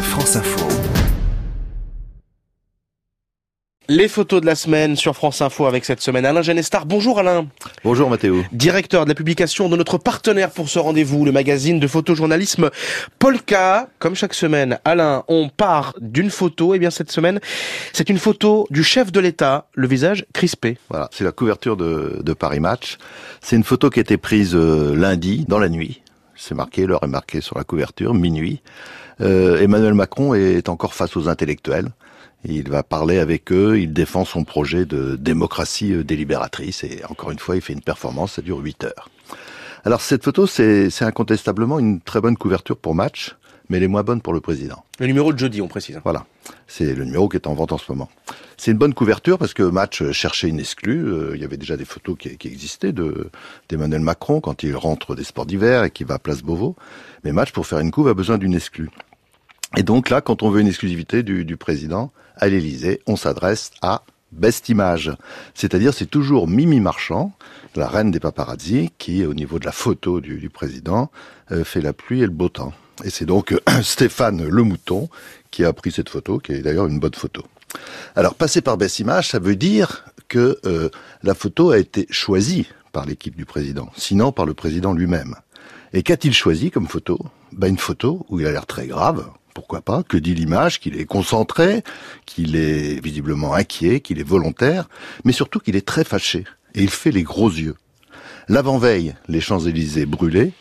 France Info. Les photos de la semaine sur France Info avec cette semaine Alain Genestar. Bonjour Alain. Bonjour Mathéo. Directeur de la publication de notre partenaire pour ce rendez-vous, le magazine de photojournalisme Polka. Comme chaque semaine, Alain, on part d'une photo. Et eh bien cette semaine, c'est une photo du chef de l'État, le visage crispé. Voilà, c'est la couverture de, de Paris Match. C'est une photo qui a été prise euh, lundi, dans la nuit. C'est marqué, l'heure est marquée sur la couverture, minuit. Euh, Emmanuel Macron est encore face aux intellectuels. Il va parler avec eux, il défend son projet de démocratie euh, délibératrice et encore une fois, il fait une performance, ça dure 8 heures. Alors cette photo, c'est incontestablement une très bonne couverture pour match, mais elle est moins bonne pour le président. Le numéro de jeudi, on précise. Voilà, c'est le numéro qui est en vente en ce moment. C'est une bonne couverture parce que Match cherchait une exclue. Euh, il y avait déjà des photos qui, qui existaient de d'Emmanuel Macron quand il rentre des sports d'hiver et qu'il va à Place Beauvau. Mais Match, pour faire une couve, a besoin d'une exclue. Et donc là, quand on veut une exclusivité du, du président à l'Élysée, on s'adresse à Best Image. C'est-à-dire, c'est toujours Mimi Marchand, la reine des paparazzi, qui, au niveau de la photo du, président, euh, fait la pluie et le beau temps. Et c'est donc euh, Stéphane Lemouton qui a pris cette photo, qui est d'ailleurs une bonne photo. Alors, passer par Best Image, ça veut dire que euh, la photo a été choisie par l'équipe du président, sinon par le président lui-même. Et qu'a-t-il choisi comme photo? Ben, Une photo où il a l'air très grave, pourquoi pas, que dit l'image, qu'il est concentré, qu'il est visiblement inquiet, qu'il est volontaire, mais surtout qu'il est très fâché. Et il fait les gros yeux. L'avant-veille, les Champs-Élysées brûlés,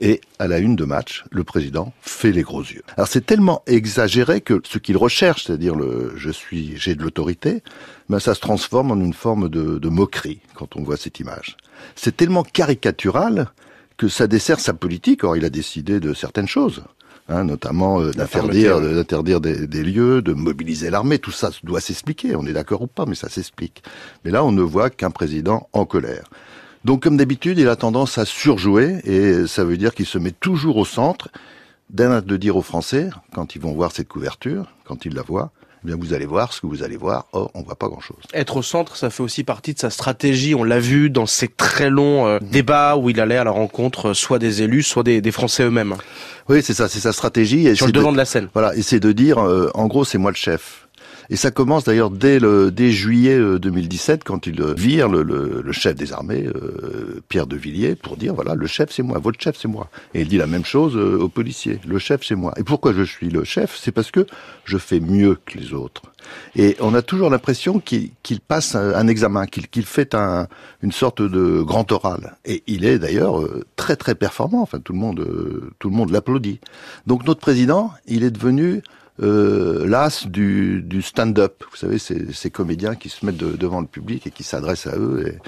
et à la une de match, le président fait les gros yeux. Alors c'est tellement exagéré que ce qu'il recherche, c'est-à-dire le je suis, j'ai de l'autorité, ben ça se transforme en une forme de, de moquerie quand on voit cette image. C'est tellement caricatural que ça dessert sa politique. Or, il a décidé de certaines choses. Hein, notamment euh, d'interdire d'interdire des, des, lieux, de mobiliser l'armée, tout ça doit s'expliquer, on est d'accord ou pas, mais ça s'explique. Mais là, on ne voit qu'un président en colère. Donc, comme d'habitude, il a tendance à surjouer, et ça veut dire qu'il se met toujours au centre, d'un de dire aux Français, quand ils vont voir cette couverture, quand ils la voient, eh bien vous allez voir ce que vous allez voir. Or, on voit pas grand-chose. Être au centre, ça fait aussi partie de sa stratégie. On l'a vu dans ces très longs euh, débats où il allait à la rencontre soit des élus, soit des, des Français eux-mêmes. Oui, c'est ça, c'est sa stratégie. Et Sur le devant de, de la scène. Voilà, et c'est de dire, euh, en gros, c'est moi le chef. Et ça commence d'ailleurs dès, le, dès juillet 2017, quand il vire le, le, le chef des armées, euh, Pierre de Villiers, pour dire, voilà, le chef c'est moi, votre chef c'est moi. Et il dit la même chose euh, aux policiers, le chef c'est moi. Et pourquoi je suis le chef? C'est parce que je fais mieux que les autres. Et on a toujours l'impression qu'il qu passe un, examen, qu'il qu fait un, une sorte de grand oral. Et il est d'ailleurs euh, très très performant. Enfin, tout le monde, euh, tout le monde l'applaudit. Donc notre président, il est devenu euh, l'as du, du stand-up. Vous savez, ces, ces comédiens qui se mettent de, devant le public et qui s'adressent à eux.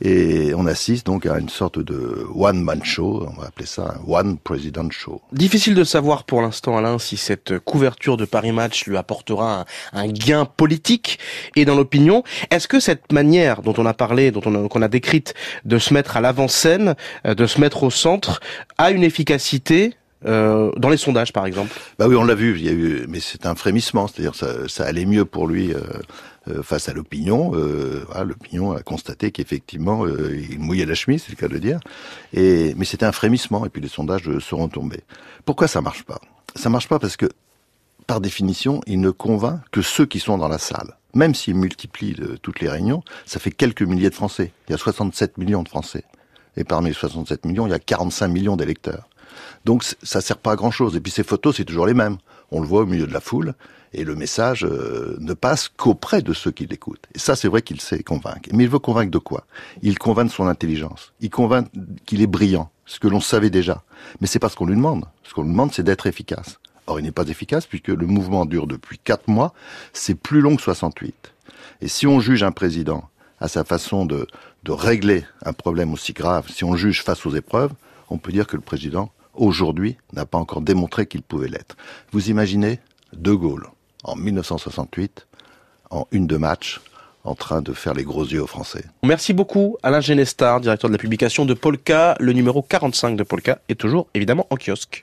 Et, et, on assiste donc à une sorte de one-man show, on va appeler ça un one-president show. Difficile de savoir pour l'instant, Alain, si cette couverture de Paris Match lui apportera un, un gain politique et dans l'opinion. Est-ce que cette manière dont on a parlé, dont on a, qu'on a décrite, de se mettre à l'avant-scène, euh, de se mettre au centre, a une efficacité euh, dans les sondages, par exemple Bah oui, on l'a vu. Il y a eu, mais c'est un frémissement. C'est-à-dire, ça, ça allait mieux pour lui euh, euh, face à l'opinion. Voilà, l'opinion a constaté qu'effectivement, euh, il mouillait la chemise, c'est le cas de le dire. Et mais c'était un frémissement. Et puis les sondages seront tombés. Pourquoi ça marche pas? Ça marche pas parce que, par définition, il ne convainc que ceux qui sont dans la salle. Même s'il multiplie toutes les réunions, ça fait quelques milliers de Français. Il y a 67 millions de Français. Et parmi les 67 millions, il y a 45 millions d'électeurs. Donc ça sert pas à grand chose. Et puis ces photos, c'est toujours les mêmes. On le voit au milieu de la foule et le message euh, ne passe qu'auprès de ceux qui l'écoutent. Et ça, c'est vrai qu'il sait convaincre. Mais il veut convaincre de quoi? Il convainc de son intelligence. Il convainc qu'il est brillant, ce que l'on savait déjà. Mais c'est pas ce qu'on lui demande. Ce qu'on lui demande, c'est d'être efficace. Or, il n'est pas efficace puisque le mouvement dure depuis quatre mois. C'est plus long que 68. Et si on juge un président à sa façon de, de régler un problème aussi grave, si on juge face aux épreuves, on peut dire que le président aujourd'hui, n'a pas encore démontré qu'il pouvait l'être. Vous imaginez De Gaulle, en 1968, en une de match, en train de faire les gros yeux aux Français. Merci beaucoup Alain Genestar, directeur de la publication de Polka. Le numéro 45 de Polka est toujours évidemment en kiosque.